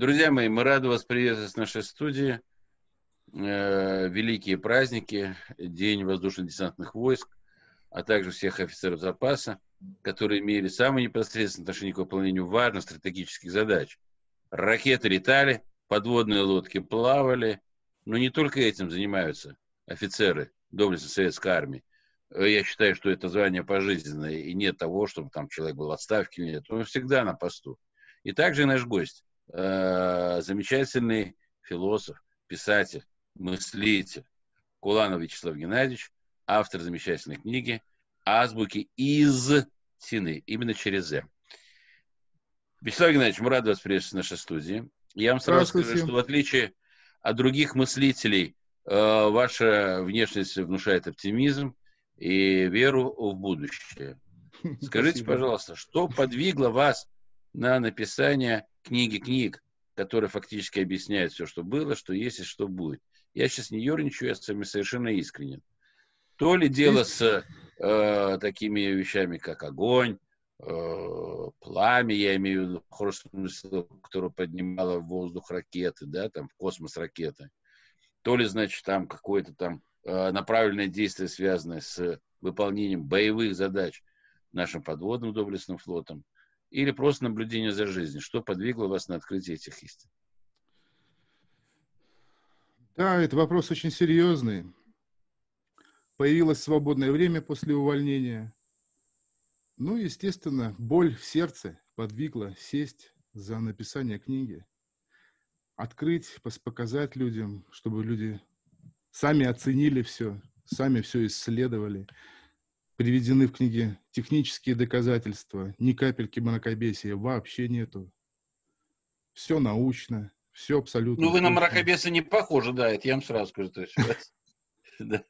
Друзья мои, мы рады вас приветствовать в нашей студии. Э, великие праздники, День воздушно-десантных войск, а также всех офицеров запаса, которые имели самое непосредственное отношение к выполнению важных стратегических задач. Ракеты летали, подводные лодки плавали, но не только этим занимаются офицеры доблестной советской армии. Э, я считаю, что это звание пожизненное, и нет того, чтобы там человек был в отставке нет. Он всегда на посту. И также наш гость, э, замечательный философ, писатель, мыслитель Куланов Вячеслав Геннадьевич, автор замечательной книги «Азбуки из Тины», именно через «З». Вячеслав Геннадьевич, мы рады вас приветствовать в нашей студии. Я вам сразу скажу, что в отличие от других мыслителей, э, ваша внешность внушает оптимизм и веру в будущее. Скажите, пожалуйста, что подвигло вас на написание книги книг, которые фактически объясняют все, что было, что есть и что будет? Я сейчас не ерничаю, я с вами совершенно искренен. То ли дело с э, такими вещами, как огонь, э, пламя, я имею в виду, хорошем смысле, которое поднимало в воздух ракеты, да, там, в космос ракеты. То ли, значит, там какое-то там э, направленное действие, связанное с выполнением боевых задач нашим подводным доблестным флотом, или просто наблюдение за жизнью. Что подвигло вас на открытие этих истин? Да, это вопрос очень серьезный. Появилось свободное время после увольнения. Ну, естественно, боль в сердце подвигла сесть за написание книги. Открыть, показать людям, чтобы люди сами оценили все, сами все исследовали. Приведены в книге технические доказательства, ни капельки мракобесия вообще нету. Все научно, все абсолютно. Ну, вы на мракобеса не похожи, да, это я вам сразу скажу. Да.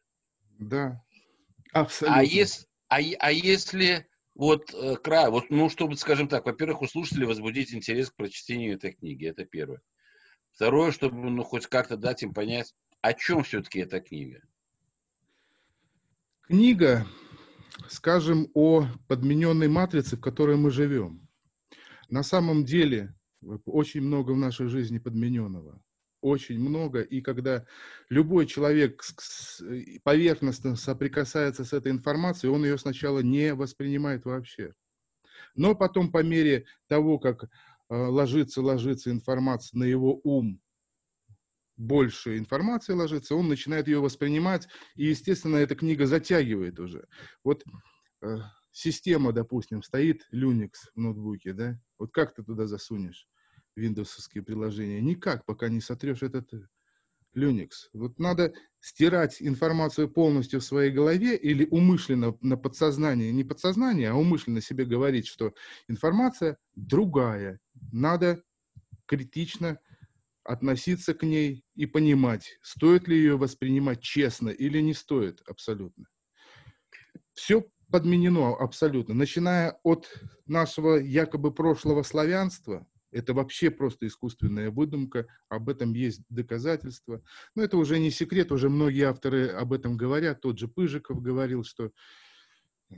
да, абсолютно. А, если, а, а если вот э, край, вот, ну, чтобы, скажем так, во-первых, у слушателей возбудить интерес к прочтению этой книги, это первое. Второе, чтобы, ну, хоть как-то дать им понять, о чем все-таки эта книга. Книга, скажем, о подмененной матрице, в которой мы живем. На самом деле очень много в нашей жизни подмененного. Очень много. И когда любой человек поверхностно соприкасается с этой информацией, он ее сначала не воспринимает вообще. Но потом по мере того, как э, ложится, ложится информация на его ум, больше информации ложится, он начинает ее воспринимать, и, естественно, эта книга затягивает уже. Вот э, система, допустим, стоит Linux в ноутбуке, да, вот как ты туда засунешь виндовсовские приложения? Никак, пока не сотрешь этот э, Linux. Вот надо стирать информацию полностью в своей голове или умышленно на подсознание, не подсознание, а умышленно себе говорить, что информация другая. Надо критично относиться к ней и понимать, стоит ли ее воспринимать честно или не стоит абсолютно. Все подменено абсолютно. Начиная от нашего якобы прошлого славянства, это вообще просто искусственная выдумка, об этом есть доказательства. Но это уже не секрет, уже многие авторы об этом говорят. Тот же Пыжиков говорил, что э,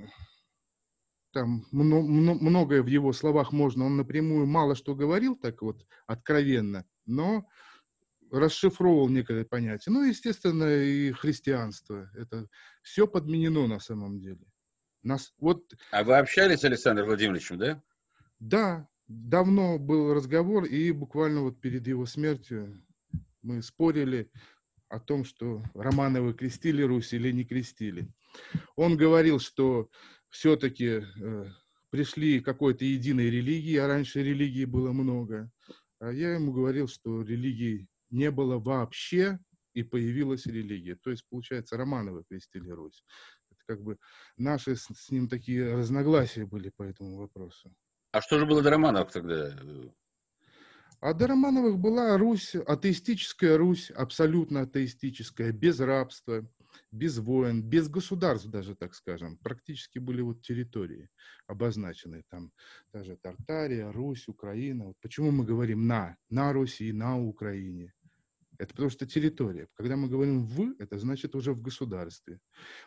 там многое в его словах можно, он напрямую мало что говорил, так вот, откровенно, но расшифровывал некое понятие. Ну, естественно, и христианство. Это все подменено на самом деле. Нас, вот... А вы общались с Александром Владимировичем, да? Да, давно был разговор, и буквально вот перед его смертью мы спорили о том, что Романовы крестили Русь или не крестили. Он говорил, что все-таки э, пришли к какой-то единой религии, а раньше религии было много. А я ему говорил, что религии не было вообще, и появилась религия. То есть, получается, Романовы крестили Русь. Это как бы наши с, с ним такие разногласия были по этому вопросу. А что же было до Романовых тогда? А до Романовых была Русь, атеистическая Русь, абсолютно атеистическая, без рабства, без войн, без государств даже, так скажем. Практически были вот территории обозначенные. Там даже Тартария, Русь, Украина. Вот почему мы говорим «на», «на Руси», «на Украине». Это потому что территория. Когда мы говорим «в», это значит уже в государстве.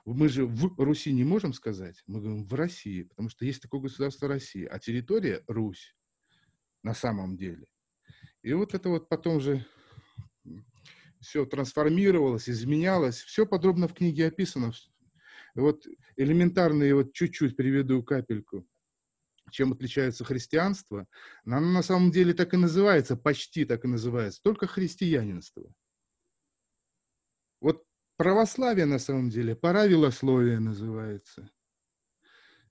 Мы же в Руси не можем сказать, мы говорим в России, потому что есть такое государство Россия, а территория Русь на самом деле. И вот это вот потом же все трансформировалось, изменялось. Все подробно в книге описано. Вот элементарные, вот чуть-чуть приведу капельку, чем отличается христианство. Оно на самом деле так и называется, почти так и называется, только христианинство. Вот православие на самом деле, правилословие называется.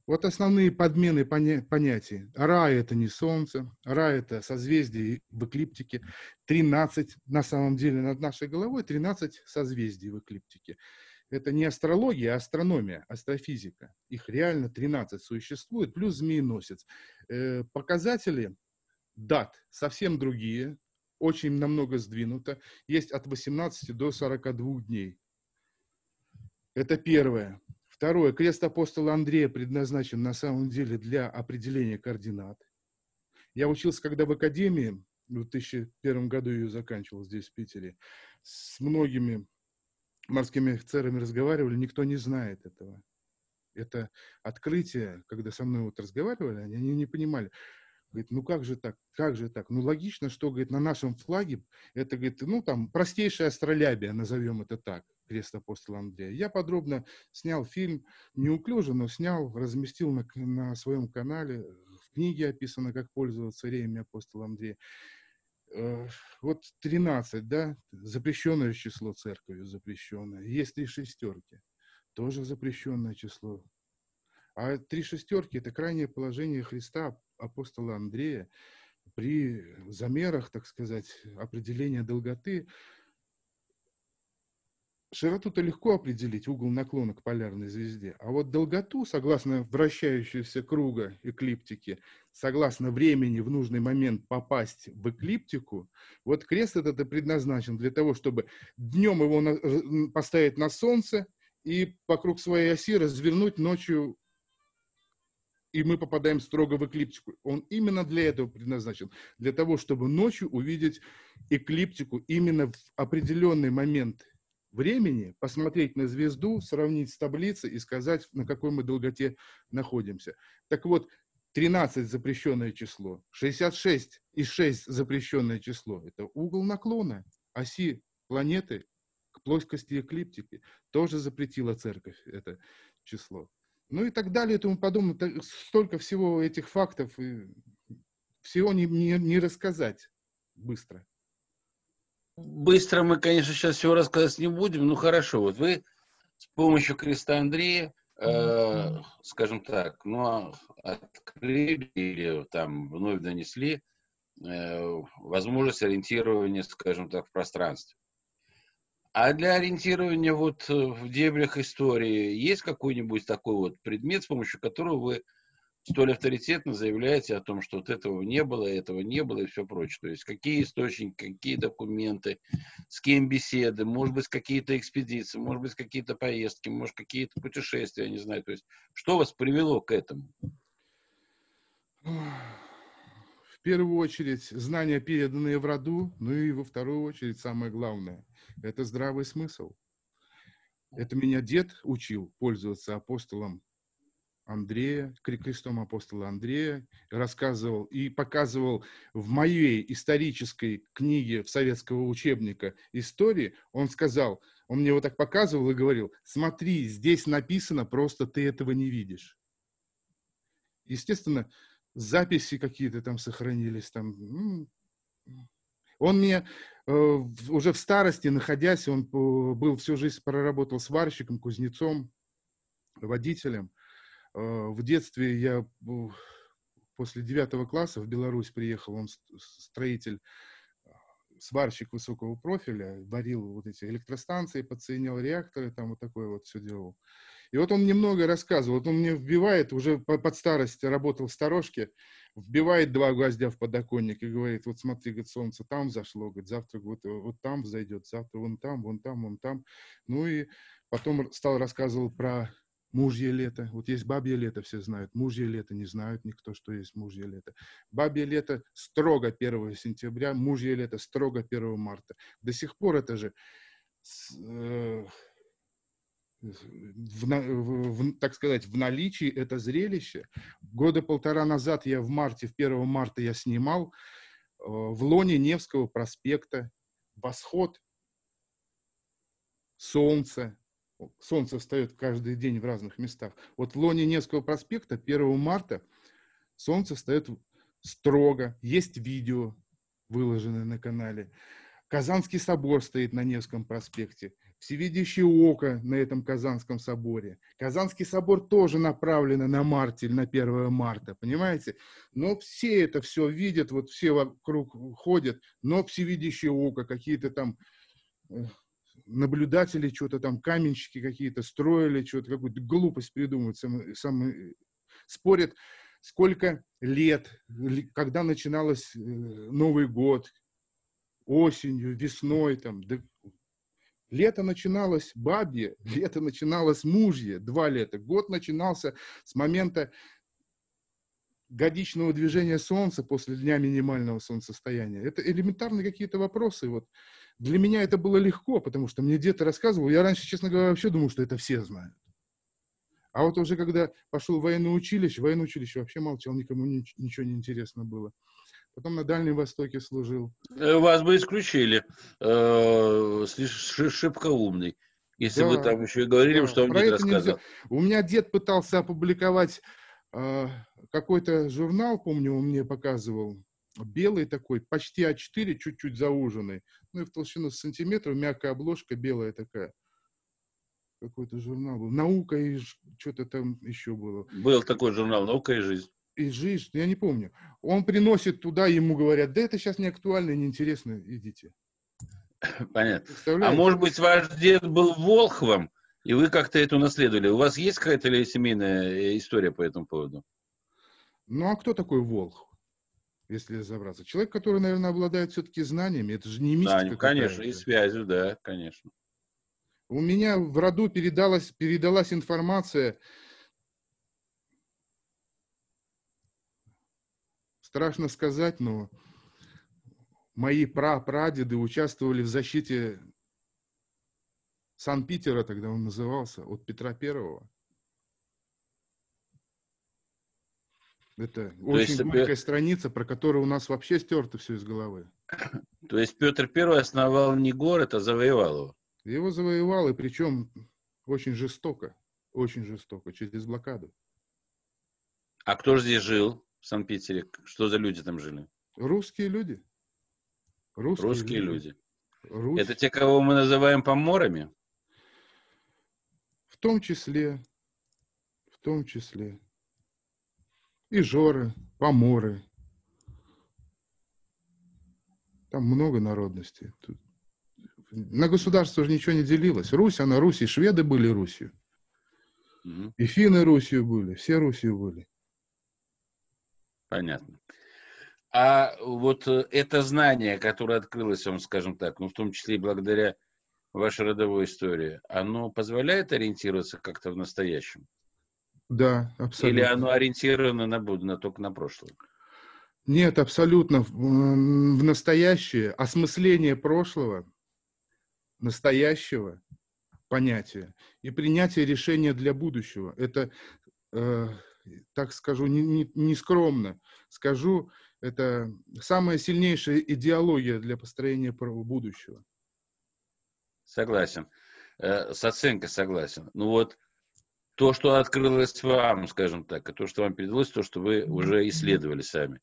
Вот основные подмены поня- понятий. Ра – это не Солнце, Ра – это созвездие в эклиптике. 13 на самом деле над нашей головой, 13 созвездий в эклиптике. Это не астрология, а астрономия, астрофизика. Их реально 13 существует, плюс змееносец. Э, показатели дат совсем другие, очень намного сдвинуто. Есть от 18 до 42 дней. Это первое. Второе. Крест апостола Андрея предназначен на самом деле для определения координат. Я учился, когда в академии, в 2001 году ее заканчивал здесь, в Питере, с многими морскими офицерами разговаривали, никто не знает этого. Это открытие, когда со мной вот разговаривали, они, они не понимали. Говорит, ну как же так, как же так? Ну логично, что, говорит, на нашем флаге, это, говорит, ну там простейшая астролябия, назовем это так крест апостола Андрея. Я подробно снял фильм, неуклюже, но снял, разместил на, на своем канале. В книге описано, как пользоваться реями апостола Андрея. Э, вот 13, да, запрещенное число церковью, запрещенное. Есть три шестерки, тоже запрещенное число. А три шестерки – это крайнее положение Христа, апостола Андрея, при замерах, так сказать, определения долготы – Широту-то легко определить, угол наклона к полярной звезде, а вот долготу, согласно вращающейся круга эклиптики, согласно времени в нужный момент попасть в эклиптику, вот крест этот и предназначен для того, чтобы днем его на, поставить на Солнце и вокруг своей оси развернуть ночью, и мы попадаем строго в эклиптику. Он именно для этого предназначен, для того, чтобы ночью увидеть эклиптику именно в определенный момент времени посмотреть на звезду, сравнить с таблицей и сказать, на какой мы долготе находимся. Так вот, 13 запрещенное число, 66 и 6 запрещенное число. Это угол наклона оси планеты к плоскости эклиптики. Тоже запретила церковь это число. Ну и так далее и тому подобное. Столько всего этих фактов, и всего не, не, не рассказать быстро. Быстро мы, конечно, сейчас всего рассказать не будем. Ну хорошо, вот вы с помощью креста Андрея, э, скажем так, ну, открыли или там вновь донесли э, возможность ориентирования, скажем так, в пространстве. А для ориентирования вот в дебрях истории есть какой-нибудь такой вот предмет, с помощью которого вы столь авторитетно заявляете о том, что вот этого не было, этого не было и все прочее. То есть какие источники, какие документы, с кем беседы, может быть, какие-то экспедиции, может быть, какие-то поездки, может, какие-то путешествия, я не знаю. То есть что вас привело к этому? В первую очередь знания, переданные в роду, ну и во вторую очередь самое главное – это здравый смысл. Это меня дед учил пользоваться апостолом Андрея, крестом апостола Андрея, рассказывал и показывал в моей исторической книге в советского учебника истории, он сказал, он мне вот так показывал и говорил, смотри, здесь написано, просто ты этого не видишь. Естественно, записи какие-то там сохранились, там, он мне э, уже в старости, находясь, он был всю жизнь проработал сварщиком, кузнецом, водителем – Э, в детстве я после девятого класса в Беларусь приехал, он строитель, э, сварщик высокого профиля, варил вот эти электростанции, подсоединял реакторы, там вот такое вот все делал. И вот он немного рассказывал, вот он мне вбивает, уже под старость работал в сторожке, вбивает два гвоздя в подоконник и говорит, вот смотри, говорит, солнце там зашло, говорит, завтра вот, вот там взойдет, завтра вон там, вон там, вон там. Ну и потом стал рассказывал про Мужье лето. Вот есть бабье лето, все знают. Мужье лето не знают никто, что есть мужье лето. Бабье лето строго 1 сентября, мужье лето строго 1 марта. До сих пор это же э, в, в, в, так сказать, в наличии это зрелище. Года полтора назад я в марте, в 1 марта я снимал в лоне Невского проспекта, восход солнца. Солнце встает каждый день в разных местах. Вот в лоне Невского проспекта 1 марта солнце встает строго. Есть видео, выложенное на канале. Казанский собор стоит на Невском проспекте. Всевидящее око на этом Казанском соборе. Казанский собор тоже направлен на марте или на 1 марта, понимаете? Но все это все видят, вот все вокруг ходят, но всевидящее око, какие-то там э, наблюдатели, что-то там, каменщики какие-то строили, что-то, какую-то глупость придумывают, сам, сам, спорят, сколько лет, когда начиналось э, Новый год, осенью, весной, там, да, лето начиналось бабье, лето начиналось мужье, два лета, год начинался с момента годичного движения Солнца после дня минимального солнцестояния. Это элементарные какие-то вопросы. Вот. Для меня это было легко, потому что мне дед рассказывал. Я раньше, честно говоря, вообще думал, что это все знают. А вот уже когда пошел в военное училище, военное училище вообще молчал, никому ничего не интересно было. Потом на Дальнем Востоке служил. Э, вас бы исключили. Э, шибко умный. Если да, вы там еще и говорили, да, что вам дед рассказал. Нельзя. У меня дед пытался опубликовать э, какой-то журнал, помню, он мне показывал, белый такой, почти А4, чуть-чуть зауженный, ну и в толщину сантиметров, мягкая обложка, белая такая. Какой-то журнал был. Наука и что-то там еще было. Был такой журнал «Наука и жизнь». И жизнь, я не помню. Он приносит туда, ему говорят, да это сейчас не актуально неинтересно, идите. Понятно. А может быть, ваш дед был Волхвом, и вы как-то это унаследовали? У вас есть какая-то семейная э, история по этому поводу? Ну, а кто такой Волхв? Если разобраться. Человек, который, наверное, обладает все-таки знаниями, это же не мистика. Да, конечно, и связью, да, конечно. У меня в роду передалась, передалась информация, страшно сказать, но мои прапрадеды участвовали в защите Сан-Питера, тогда он назывался, от Петра Первого. Это То очень есть, горькая страница, про которую у нас вообще стерто все из головы. То есть Петр Первый основал не город, а завоевал его? Его завоевал, и причем очень жестоко, очень жестоко, через блокаду. А кто же здесь жил в Санкт-Петере? Что за люди там жили? Русские люди. Русские, Русские люди. люди. Это те, кого мы называем поморами? В том числе, в том числе и Жоры, Поморы. Там много народностей. Тут... На государство же ничего не делилось. Русь, она Русь, и шведы были Русью. Угу. И финны Русью были, все Русью были. Понятно. А вот э, это знание, которое открылось вам, скажем так, ну, в том числе и благодаря вашей родовой истории, оно позволяет ориентироваться как-то в настоящем? Да, абсолютно. Или оно ориентировано на будущее, только на прошлое? Нет, абсолютно. В, в настоящее, осмысление прошлого, настоящего понятия и принятие решения для будущего. Это, э, так скажу, не, не, не скромно скажу, это самая сильнейшая идеология для построения будущего. Согласен. Э, с оценкой согласен. Ну вот то, что открылось вам, скажем так, и то, что вам передалось, то, что вы уже исследовали сами.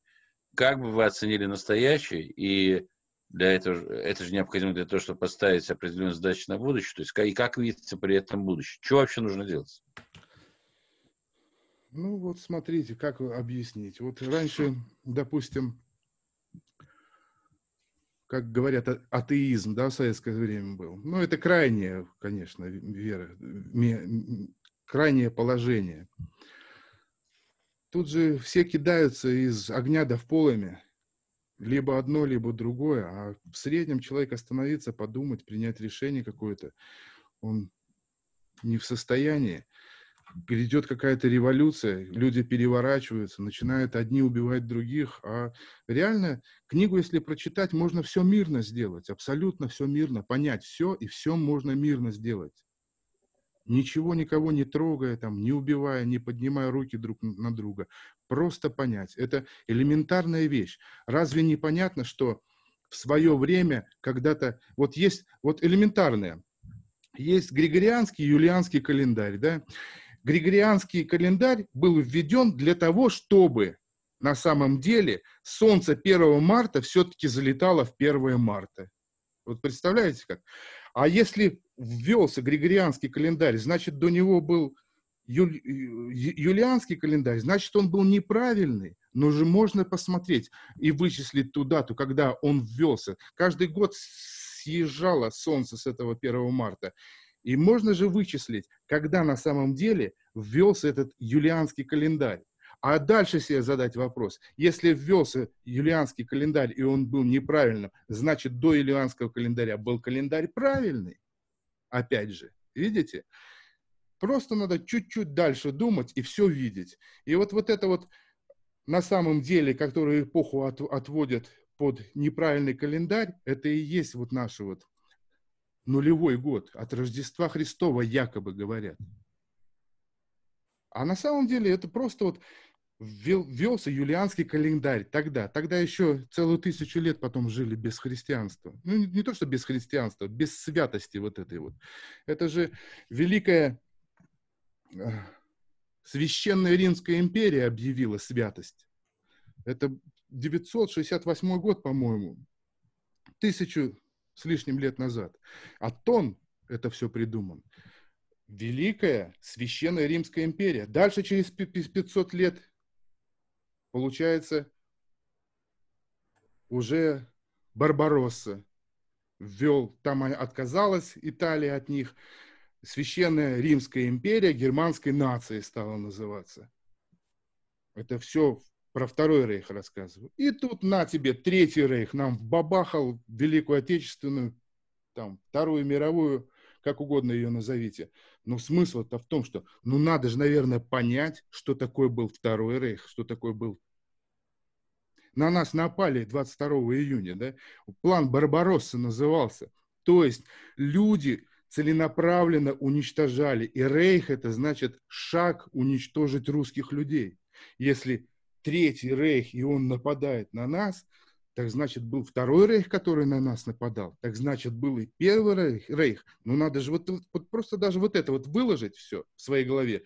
Как бы вы оценили настоящее, и для этого это же необходимо для того, чтобы поставить определенные задачи на будущее, то есть и как видится при этом будущее? Что вообще нужно делать? Ну вот смотрите, как объяснить. Вот раньше, допустим, как говорят, а, атеизм, да, в советское время был. Ну, это крайняя, конечно, вера, крайнее положение. Тут же все кидаются из огня до в полыми. Либо одно, либо другое. А в среднем человек остановиться, подумать, принять решение какое-то, он не в состоянии. Грядет какая-то революция, люди переворачиваются, начинают одни убивать других. А реально книгу, если прочитать, можно все мирно сделать, абсолютно все мирно, понять все, и все можно мирно сделать ничего никого не трогая, там, не убивая, не поднимая руки друг на друга. Просто понять. Это элементарная вещь. Разве не понятно, что в свое время когда-то... Вот есть вот элементарное. Есть григорианский, юлианский календарь, да? Григорианский календарь был введен для того, чтобы на самом деле солнце 1 марта все-таки залетало в 1 марта. Вот представляете как? А если ввелся григорианский календарь, значит, до него был юль, юлианский календарь, значит, он был неправильный. Но же можно посмотреть и вычислить ту дату, когда он ввелся. Каждый год съезжало солнце с этого 1 марта. И можно же вычислить, когда на самом деле ввелся этот юлианский календарь. А дальше себе задать вопрос. Если ввелся юлианский календарь, и он был неправильным, значит, до юлианского календаря был календарь правильный. Опять же, видите? Просто надо чуть-чуть дальше думать и все видеть. И вот, вот это вот на самом деле, которую эпоху от, отводят под неправильный календарь, это и есть вот наш вот нулевой год от Рождества Христова, якобы говорят. А на самом деле это просто вот ввел, ввелся юлианский календарь тогда. Тогда еще целую тысячу лет потом жили без христианства. Ну, не, не то, что без христианства, без святости вот этой вот. Это же великая э, священная Римская империя объявила святость. Это 968 год, по-моему, тысячу с лишним лет назад. А тон это все придуман. Великая священная Римская империя. Дальше через 500 лет получается, уже Барбаросса ввел, там отказалась Италия от них, Священная Римская империя германской нации стала называться. Это все про Второй Рейх рассказываю. И тут на тебе Третий Рейх нам вбабахал Великую Отечественную, там, Вторую мировую, как угодно ее назовите. Но смысл-то в том, что ну надо же, наверное, понять, что такое был Второй Рейх, что такое был на нас напали 22 июня, да? План Барбаросса назывался. То есть люди целенаправленно уничтожали. И Рейх это значит шаг уничтожить русских людей. Если Третий Рейх, и он нападает на нас, так значит, был второй рейх, который на нас нападал. Так значит, был и первый рейх. рейх. Ну, надо же вот, вот просто даже вот это вот выложить все в своей голове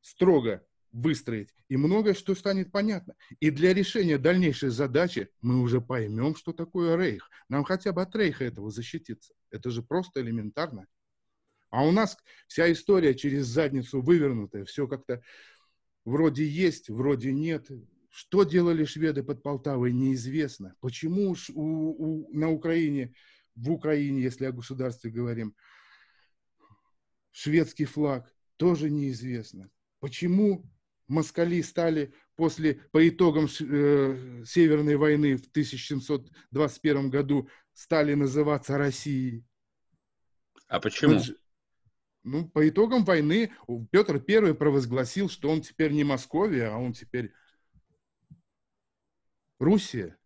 строго выстроить, и многое что станет понятно. И для решения дальнейшей задачи мы уже поймем, что такое рейх. Нам хотя бы от рейха этого защититься. Это же просто элементарно. А у нас вся история через задницу вывернутая, все как-то вроде есть, вроде нет. Что делали шведы под Полтавой, неизвестно. Почему у, у, на Украине, в Украине, если о государстве говорим, шведский флаг, тоже неизвестно. Почему москали стали после, по итогам э, Северной войны в 1721 году стали называться Россией? А почему? Ну, по итогам войны Петр I провозгласил, что он теперь не Московия, а он теперь Руссия.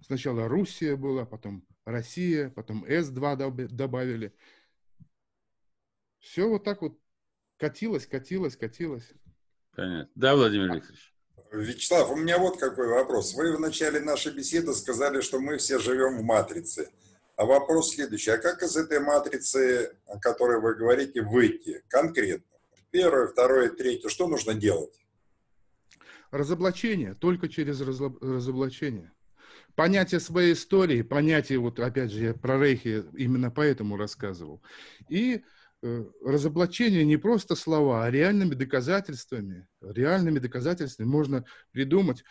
Сначала Руссия была, потом Россия, потом С-2 добавили. Все вот так вот катилось, катилось, катилось. Понятно. Да, Владимир Викторович? Вячеслав, у меня вот какой вопрос. Вы в начале нашей беседы сказали, что мы все живем в матрице. А вопрос следующий. А как из этой матрицы, о которой вы говорите, выйти конкретно? Первое, второе, третье. Что нужно делать? Разоблачение. Только через разоблачение. Понятие своей истории, понятие, вот опять же, я про Рейхи именно поэтому рассказывал. И э, разоблачение не просто слова, а реальными доказательствами. Реальными доказательствами можно придумать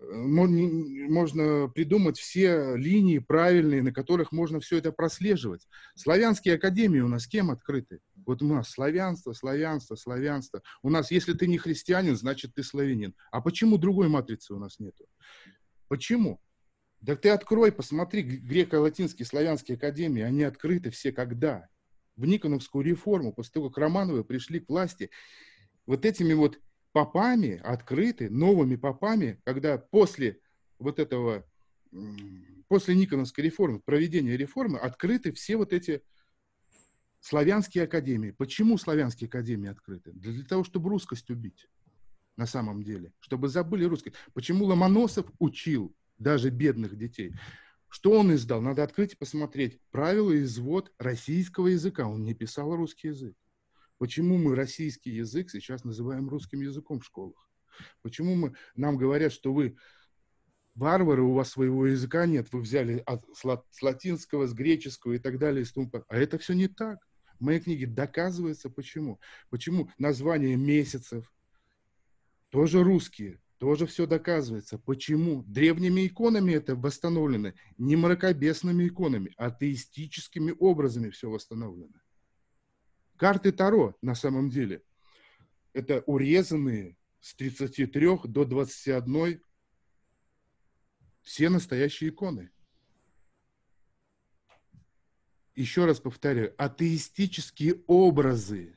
можно придумать все линии правильные, на которых можно все это прослеживать. Славянские академии у нас кем открыты? Вот у нас славянство, славянство, славянство. У нас, если ты не христианин, значит ты славянин. А почему другой матрицы у нас нету? Почему? Да ты открой, посмотри, греко-латинские, славянские академии, они открыты все когда? В Никоновскую реформу, после того, как Романовы пришли к власти, вот этими вот попами открыты, новыми попами, когда после вот этого, после Никоновской реформы, проведения реформы, открыты все вот эти Славянские академии. Почему славянские академии открыты? Для того, чтобы русскость убить на самом деле, чтобы забыли русскость. Почему Ломоносов учил даже бедных детей? Что он издал? Надо открыть и посмотреть. Правила и извод российского языка. Он не писал русский язык. Почему мы российский язык сейчас называем русским языком в школах? Почему мы, нам говорят, что вы варвары, у вас своего языка нет, вы взяли от, с, латинского, с греческого и так далее. А это все не так. В моей книге доказывается почему. Почему название месяцев тоже русские, тоже все доказывается. Почему? Древними иконами это восстановлено, не мракобесными иконами, а атеистическими образами все восстановлено. Карты Таро на самом деле это урезанные с 33 до 21 все настоящие иконы. Еще раз повторяю, атеистические образы.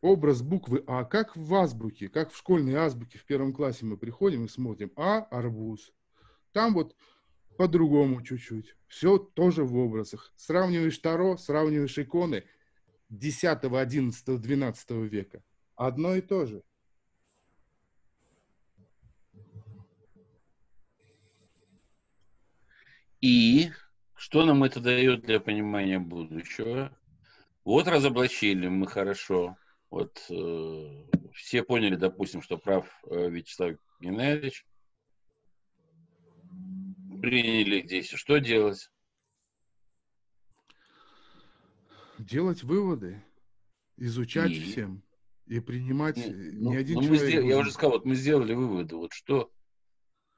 Образ буквы А, как в азбуке, как в школьной азбуке в первом классе мы приходим и смотрим А – арбуз. Там вот по-другому чуть-чуть. Все тоже в образах. Сравниваешь Таро, сравниваешь иконы 10, 11, 12 века. Одно и то же. И что нам это дает для понимания будущего? Вот разоблачили мы хорошо. Вот э, все поняли, допустим, что прав э, Вячеслав Геннадьевич. Приняли здесь. Что делать? Делать выводы, изучать и... всем и принимать не, ну, ни один ну, человек. Сделали, я уже сказал, вот мы сделали выводы. Вот что,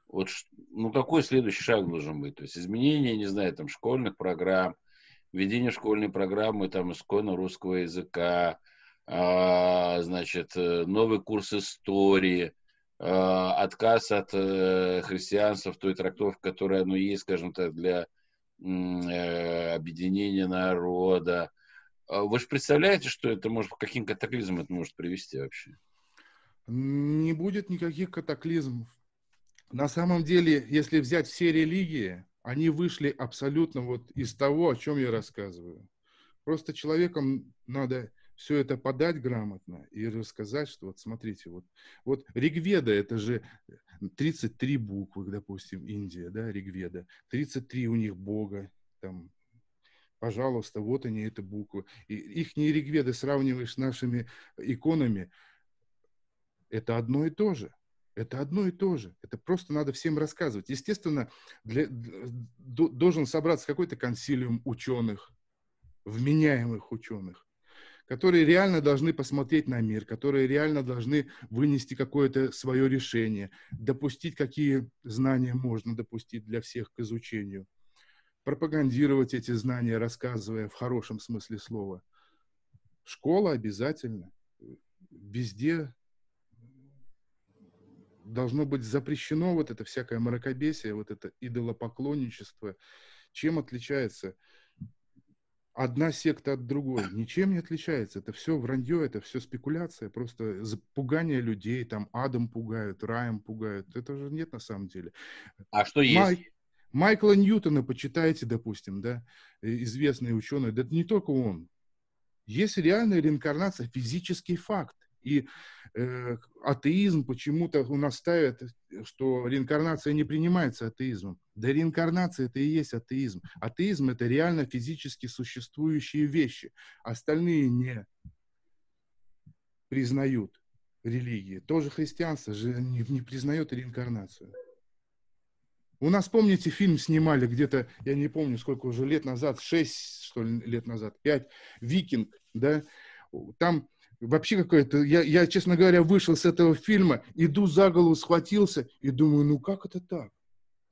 вот, ну какой следующий шаг должен быть? То есть изменение, не знаю, там школьных программ, введение школьной программы там исконно русского языка, а, значит, э, новый курс истории, а, отказ от а, христианства в той трактовке, которая оно есть, скажем так, для э, объединения народа, а вы же представляете, что это может, каким катаклизмом это может привести вообще? Не будет никаких катаклизмов. На самом деле, если взять все религии, они вышли абсолютно вот из того, о чем я рассказываю. Просто человеком надо все это подать грамотно и рассказать, что вот смотрите, вот, вот Ригведа это же 33 буквы, допустим, Индия, да, Ригведа, 33 у них бога, там пожалуйста, вот они, эти буквы. И их ригведы сравниваешь с нашими иконами, это одно и то же. Это одно и то же. Это просто надо всем рассказывать. Естественно, для, должен собраться какой-то консилиум ученых, вменяемых ученых, которые реально должны посмотреть на мир, которые реально должны вынести какое-то свое решение, допустить, какие знания можно допустить для всех к изучению – пропагандировать эти знания, рассказывая в хорошем смысле слова. Школа обязательно. Везде должно быть запрещено вот это всякое мракобесие, вот это идолопоклонничество. Чем отличается одна секта от другой? Ничем не отличается. Это все вранье, это все спекуляция, просто пугание людей, там адом пугают, раем пугают. Это же нет на самом деле. А что есть? Майкла Ньютона почитайте, допустим, да, известный ученый, да не только он. Есть реальная реинкарнация, физический факт. И э, атеизм почему-то у нас ставит, что реинкарнация не принимается атеизмом. Да реинкарнация это и есть атеизм. Атеизм это реально физически существующие вещи. Остальные не признают религии. Тоже христианство же не, не признает реинкарнацию. У нас, помните, фильм снимали где-то, я не помню, сколько уже лет назад, шесть, что ли, лет назад, пять, «Викинг», да, там вообще какое-то, я, я, честно говоря, вышел с этого фильма, иду за голову, схватился и думаю, ну как это так?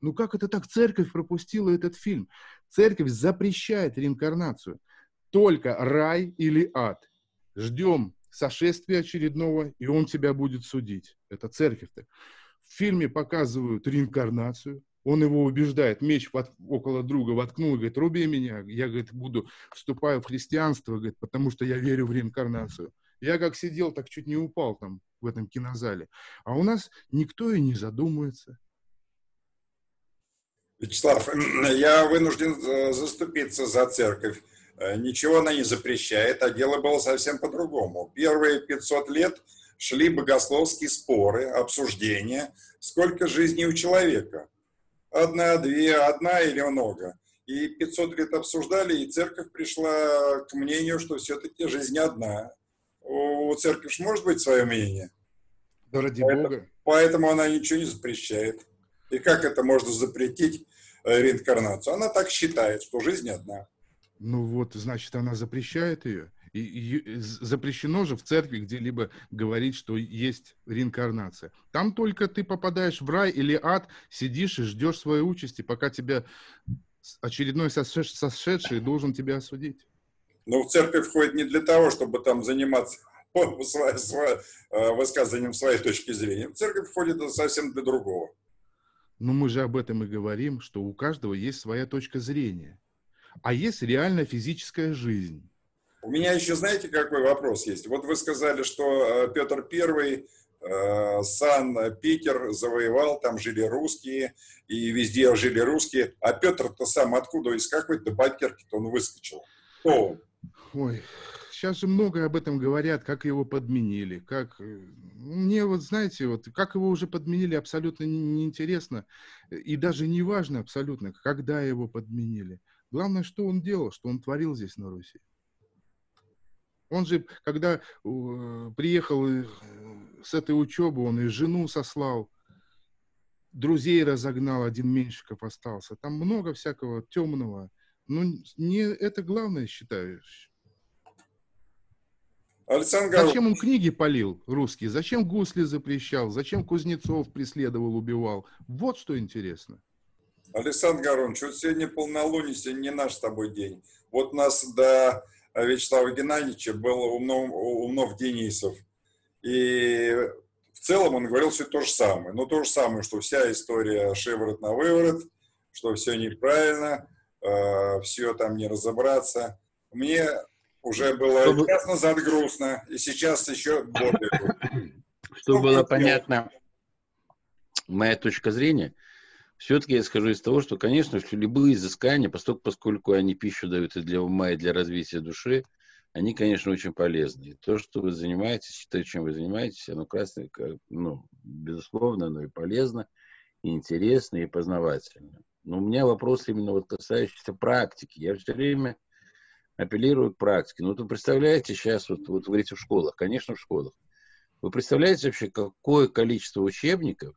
Ну как это так? Церковь пропустила этот фильм. Церковь запрещает реинкарнацию. Только рай или ад. Ждем сошествия очередного, и он тебя будет судить. Это церковь-то. В фильме показывают реинкарнацию, он его убеждает, меч под, около друга воткнул, говорит, руби меня. Я, говорит, буду, вступаю в христианство, говорит, потому что я верю в реинкарнацию. Я как сидел, так чуть не упал там в этом кинозале. А у нас никто и не задумывается. Вячеслав, я вынужден э, заступиться за церковь. э, ничего она не запрещает, а дело было совсем по-другому. Первые 500 лет шли богословские споры, обсуждения, сколько жизней у человека. Одна, две, одна или много. И 500 лет обсуждали, и церковь пришла к мнению, что все-таки жизнь одна. У церкви же может быть свое мнение. Да ради поэтому, Бога. Поэтому она ничего не запрещает. И как это можно запретить э, реинкарнацию? Она так считает, что жизнь одна. Ну вот, значит, она запрещает ее. И, и запрещено же в церкви где-либо говорить, что есть реинкарнация. Там только ты попадаешь в рай или ад, сидишь и ждешь своей участи, пока тебя очередной сошедший должен тебя осудить. Но в церковь входит не для того, чтобы там заниматься э, высказыванием своей точки зрения. В церковь входит совсем для другого. Но мы же об этом и говорим, что у каждого есть своя точка зрения. А есть реальная физическая жизнь. У меня еще, знаете, какой вопрос есть? Вот вы сказали, что э, Петр Первый э, Сан-Питер завоевал, там жили русские, и везде жили русские. А Петр-то сам откуда, из какой-то бакерки-то он выскочил? Кто он? Ой, сейчас же много об этом говорят, как его подменили, как... Э, мне вот, знаете, вот как его уже подменили, абсолютно неинтересно, и даже не важно абсолютно, когда его подменили. Главное, что он делал, что он творил здесь на Руси. Он же, когда э, приехал э, с этой учебы, он и жену сослал, друзей разогнал, один Меньшиков остался. Там много всякого темного. Но не это главное, считаю. Александр Зачем он книги полил русские? Зачем гусли запрещал? Зачем Кузнецов преследовал, убивал? Вот что интересно. Александр Горович, вот сегодня полнолуние, сегодня не наш с тобой день. Вот нас до Вячеслава Геннадьевича был Умнов, Умнов Денисов. И в целом он говорил все то же самое. Но то же самое, что вся история шиворот на выворот, что все неправильно, э, все там не разобраться. Мне уже было Чтобы... час назад грустно, и сейчас еще более грустно. Чтобы было понятно моя точка зрения, все-таки я скажу из того, что, конечно, что любые изыскания, поскольку, поскольку они пищу дают и для ума, и для развития души, они, конечно, очень полезны. И то, что вы занимаетесь, то, чем вы занимаетесь, оно красное, ну, безусловно, оно и полезно, и интересно, и познавательно. Но у меня вопрос именно вот касающийся практики. Я все время апеллирую к практике. Ну, вот вы представляете сейчас, вот, вот вы говорите в школах, конечно, в школах. Вы представляете вообще, какое количество учебников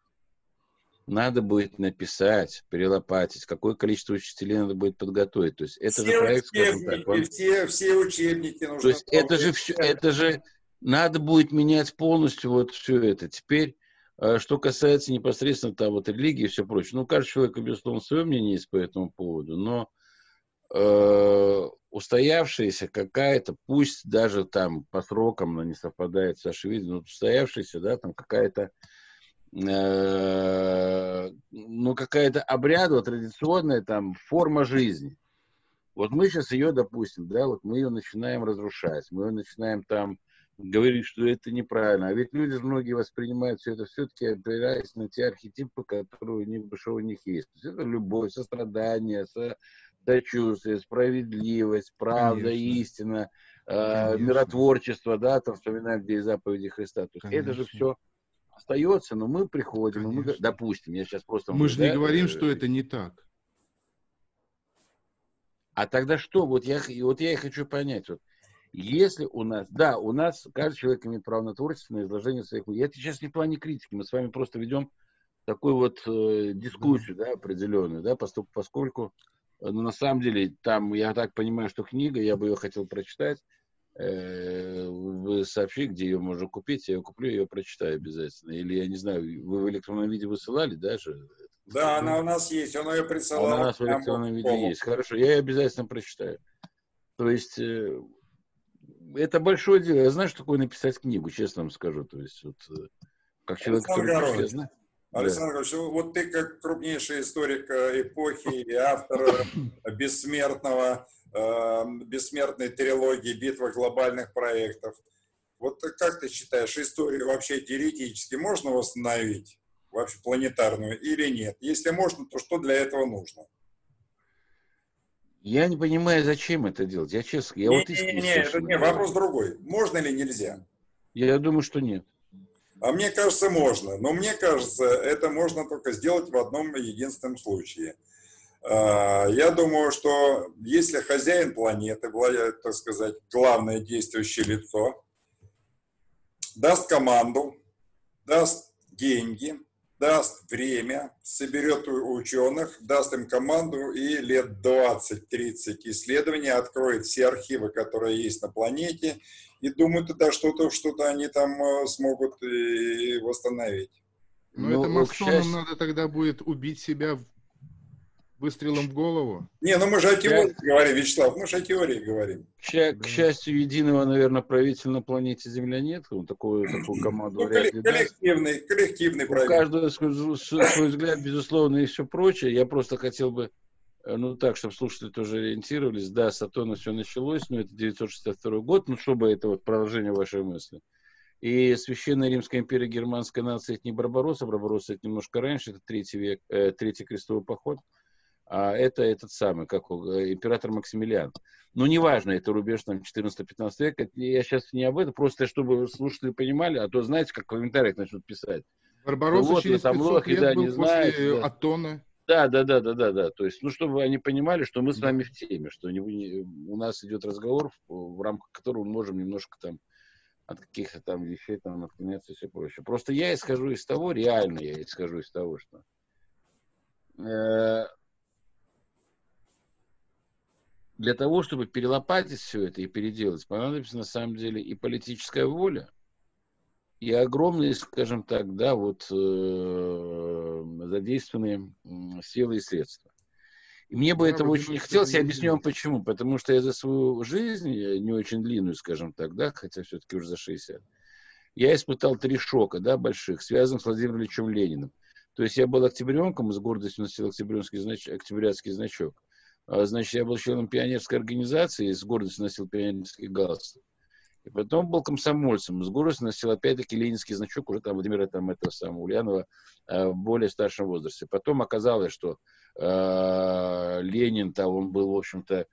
надо будет написать, перелопатить, какое количество учителей надо будет подготовить. То есть это все же проект, скажем так. Он... Все, все учебники нужно. То есть это же, все, это же надо будет менять полностью вот все это. Теперь, что касается непосредственно там вот религии и все прочее. Ну, каждый человек, безусловно, свое мнение есть по этому поводу, но э, устоявшаяся какая-то, пусть даже там по срокам она не совпадает с нашей видом, но устоявшаяся, да, там какая-то Э, ну, какая-то обрядовая, традиционная там форма жизни. Вот мы сейчас ее, допустим, да, вот мы ее начинаем разрушать, мы ее начинаем там говорить, что это неправильно. А ведь люди многие воспринимают все это все-таки опираясь на те архетипы, которые у них, что у них есть. То есть это любовь, сострадание, сочувствие, справедливость, правда, Конечно. истина, э, миротворчество, да, там вспоминаем, где и заповеди Христа. То есть Конечно. это же все остается, но мы приходим, мы, допустим, я сейчас просто... Мы же не говорим, что это не так. А тогда что? Вот я, вот я и хочу понять. Вот, если у нас, да, у нас каждый человек имеет право на творчество, на изложение своих... Я это сейчас не в плане критики, мы с вами просто ведем такую вот э, дискуссию, да, определенную, да, поскольку, поскольку ну, на самом деле, там, я так понимаю, что книга, я бы ее хотел прочитать, Э, вы сообщи, где ее можно купить, я ее куплю, ее прочитаю обязательно. Или, я не знаю, вы в электронном виде высылали, даже? Да, она у нас есть, он ее присылал. Она у нас в электронном виде есть. Хорошо, я ее обязательно прочитаю. То есть, э, это большое дело. Я знаю, что такое написать книгу, честно вам скажу. То есть, вот, э, как человек, Александр который пишет, знаю. Александр да. Вот ты как крупнейший историк эпохи и автор бессмертного э, бессмертной трилогии «Битва глобальных проектов». Вот как ты считаешь, историю вообще теоретически можно восстановить, вообще планетарную, или нет? Если можно, то что для этого нужно? Я не понимаю, зачем это делать. Я честно, я не, вот не, не, не, это не, вопрос другой. Можно или нельзя? Я думаю, что нет. А мне кажется, можно. Но мне кажется, это можно только сделать в одном единственном случае. А, я думаю, что если хозяин планеты, так сказать, главное действующее лицо, даст команду, даст деньги, даст время, соберет ученых, даст им команду и лет 20-30 исследований, откроет все архивы, которые есть на планете, и думаю, тогда что-то что они там э, смогут и восстановить. Но ну, это масонам счастью... надо тогда будет убить себя выстрелом в голову? Не, ну мы же о теории Я... говорим, Вячеслав, мы же о теории говорим. К, к счастью, единого, наверное, правителя на планете Земля нет, он такую, такую команду ну, вряд ли коллективный, даст. коллективный правитель. У каждого свой, свой взгляд, безусловно, и все прочее. Я просто хотел бы, э, ну так, чтобы слушатели тоже ориентировались. Да, с Атона все началось, но это 962 год, ну чтобы это вот продолжение вашей мысли. И Священная Римская империя, германская нация, это не Барбаросса, Барбаросса это немножко раньше, это третий век, э, третий крестовый поход – а это этот самый, как э, император Максимилиан. Ну, неважно, это рубеж там 14-15 века, я сейчас не об этом, просто чтобы слушатели понимали, а то знаете, как в комментариях начнут писать. Барбаросса ну, вот, через там 500 лет да, был не знает, да. Атона. Да, да, да, да, да, да. То есть, ну, чтобы они понимали, что мы с вами в теме, что не, не, у нас идет разговор, в, в рамках которого мы можем немножко там от каких-то там вещей там отклоняться и все прочее. Просто я исхожу из того, реально я исхожу из того, что э, для того, чтобы перелопатить все это и переделать, понадобится на самом деле и политическая воля, и огромные, скажем так, да, вот э, задействованные силы и средства. И мне бы да, этого очень не хотелось, я объясню вам почему. Потому что я за свою жизнь, не очень длинную, скажем так, да, хотя все-таки уже за 60, я испытал три шока, да, больших, связанных с Владимиром Ильичем Лениным. То есть я был октябренком, с гордостью носил октябрянский знач... октябрятский значок. А, значит, я был членом пионерской организации, с гордостью носил пионерский галстук. И потом был комсомольцем, с гордостью носил опять-таки ленинский значок, уже там Владимира там, этого самого Ульянова а, в более старшем возрасте. Потом оказалось, что э, Ленин-то, он был, в общем-то,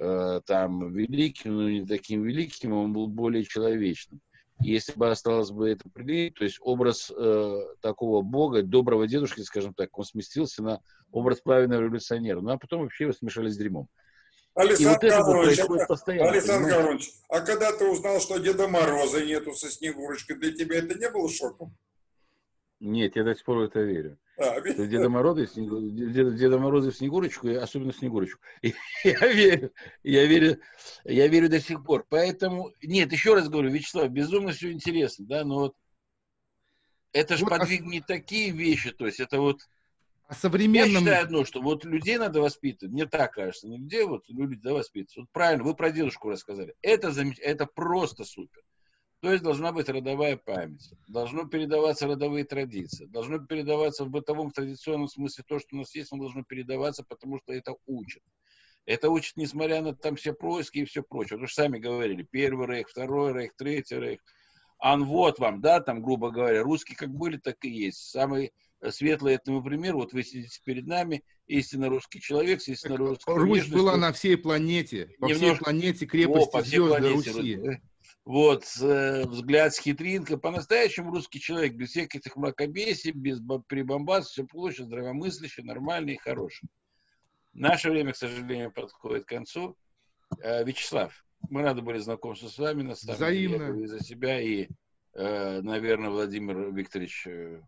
э, там великим, но не таким великим, он был более человечным. Если бы осталось бы это определение, то есть образ э, такого бога, доброго дедушки, скажем так, он сместился на образ правильного революционера. Ну, а потом вообще его смешали с дерьмом. Александр Гаврович, а, Александр Гаврович, а когда ты узнал, что Деда Мороза нету со Снегурочкой, для тебя это не было шоком? Нет, я до сих пор в это верю. А, Деда, Мороза, Деда, Деда Мороза и Снегурочку, особенно Снегурочку. я верю, я верю, я верю до сих пор. Поэтому, нет, еще раз говорю, Вячеслав, безумно все интересно, да, но вот это же вот, подвиг не такие вещи, то есть это вот а современном... Я считаю одно, что вот людей надо воспитывать, мне так кажется, не людей, вот люди надо воспитывать. Вот правильно, вы про дедушку рассказали. Это, замеч... это просто супер. То есть должна быть родовая память, должно передаваться родовые традиции, должно передаваться в бытовом в традиционном смысле то, что у нас есть, оно должно передаваться, потому что это учит. Это учит, несмотря на там все происки и все прочее. Вы же сами говорили, первый рейх, второй рейх, третий рейх. А вот вам, да, там, грубо говоря, русские как были, так и есть. Самый светлый этому пример, вот вы сидите перед нами, истинно русский человек, истинно русский Русь была на всей планете, по Немножко... всей планете крепости О, по всей звезды планете, Руси вот, э, взгляд с хитринкой, по-настоящему русский человек, без всяких этих мракобесий, без прибомбасов, все прочее, здравомыслящий, нормальный и хороший. Наше время, к сожалению, подходит к концу. Э, Вячеслав, мы рады были знакомству с вами, на самом Взаимно. деле, за себя, и, э, наверное, Владимир Викторович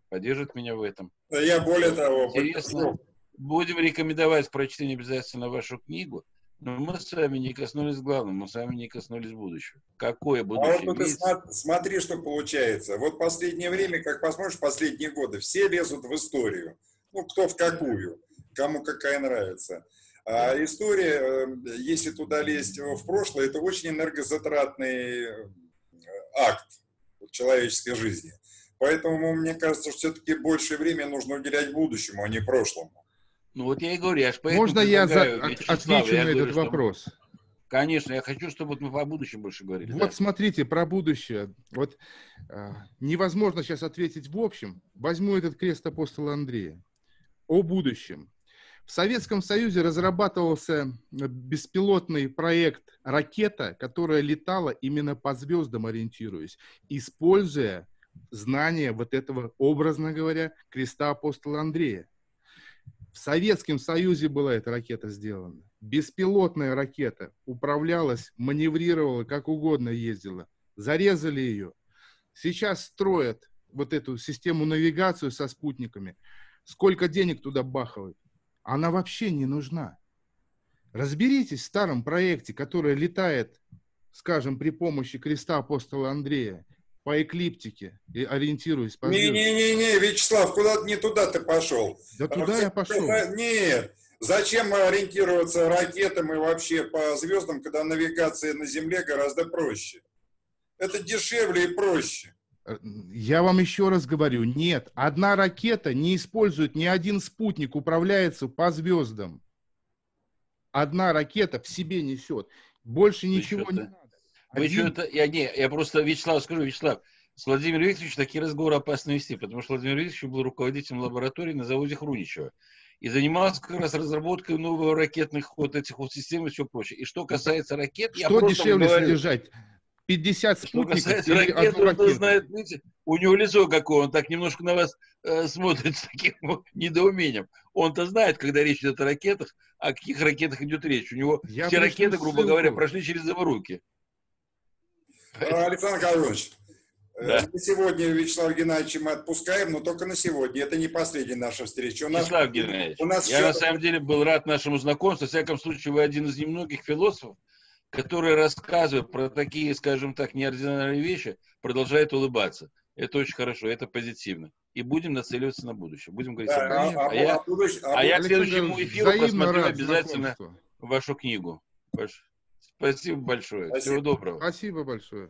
поддержит меня в этом. Я более того, интересно. Будем рекомендовать прочтение обязательно вашу книгу. Но мы с вами не коснулись главного, мы с вами не коснулись будущего. Какое будущее? А вот ты смотри, что получается. Вот последнее время, как посмотришь, последние годы, все лезут в историю. Ну, кто в какую, кому какая нравится. А история, э, если туда лезть в прошлое, это очень энергозатратный э, акт человеческой жизни. Поэтому, мне кажется, что все-таки больше времени нужно уделять будущему, а не прошлому. Ну вот я и говорю, я же Можно я за... отвечу я на говорю, этот вопрос? Конечно, я хочу, чтобы мы о будущем больше говорили. Вот да. смотрите, про будущее. Вот э, невозможно сейчас ответить в общем. Возьму этот крест апостола Андрея. О будущем. В Советском Союзе разрабатывался беспилотный проект «Ракета», которая летала именно по звездам, ориентируясь, используя знания вот этого, образно говоря, креста апостола Андрея. В Советском Союзе была эта ракета сделана. Беспилотная ракета управлялась, маневрировала, как угодно ездила. Зарезали ее. Сейчас строят вот эту систему навигацию со спутниками. Сколько денег туда бахают? Она вообще не нужна. Разберитесь в старом проекте, который летает, скажем, при помощи креста апостола Андрея, по эклиптике и ориентируясь по Не-не-не, Вячеслав, куда не туда ты пошел. Да туда я пошел. Нет, зачем ориентироваться ракетам и вообще по звездам, когда навигация на Земле гораздо проще? Это дешевле и проще. Я вам еще раз говорю, нет, одна ракета не использует ни один спутник, управляется по звездам. Одна ракета в себе несет. Больше ничего не надо. Вы Один... что-то, я, не, я просто, Вячеслав, скажу, Вячеслав, с Владимиром Викторовичем такие разговоры опасно вести, потому что Владимир Викторович был руководителем лаборатории на заводе Хруничева и занимался как раз разработкой новых ракетных вот этих вот систем и все прочее. И что касается ракет, что я дешевле говорю, содержать? 50 спутников или ракет, одну ракету? Знает, видите, у него лицо какое, он так немножко на вас э, смотрит с таким недоумением. Он-то знает, когда речь идет о ракетах, о каких ракетах идет речь. У него я все ракеты, грубо ссылку. говоря, прошли через его руки. А, Александр Карлович, э, да. на сегодня Вячеслава Геннадьевича мы отпускаем, но только на сегодня. Это не последняя наша встреча. У нас, Вячеслав Геннадьевич, у нас я еще... на самом деле был рад нашему знакомству. В всяком случае, вы один из немногих философов, который рассказывает про такие, скажем так, неординарные вещи, продолжает улыбаться. Это очень хорошо, это позитивно. И будем нацеливаться на будущее. Будем говорить да, о а, а, я, а, а, а я к следующему эфиру посмотрю обязательно вашу книгу. Ваш... Спасибо большое. Спасибо. Всего доброго. Спасибо большое.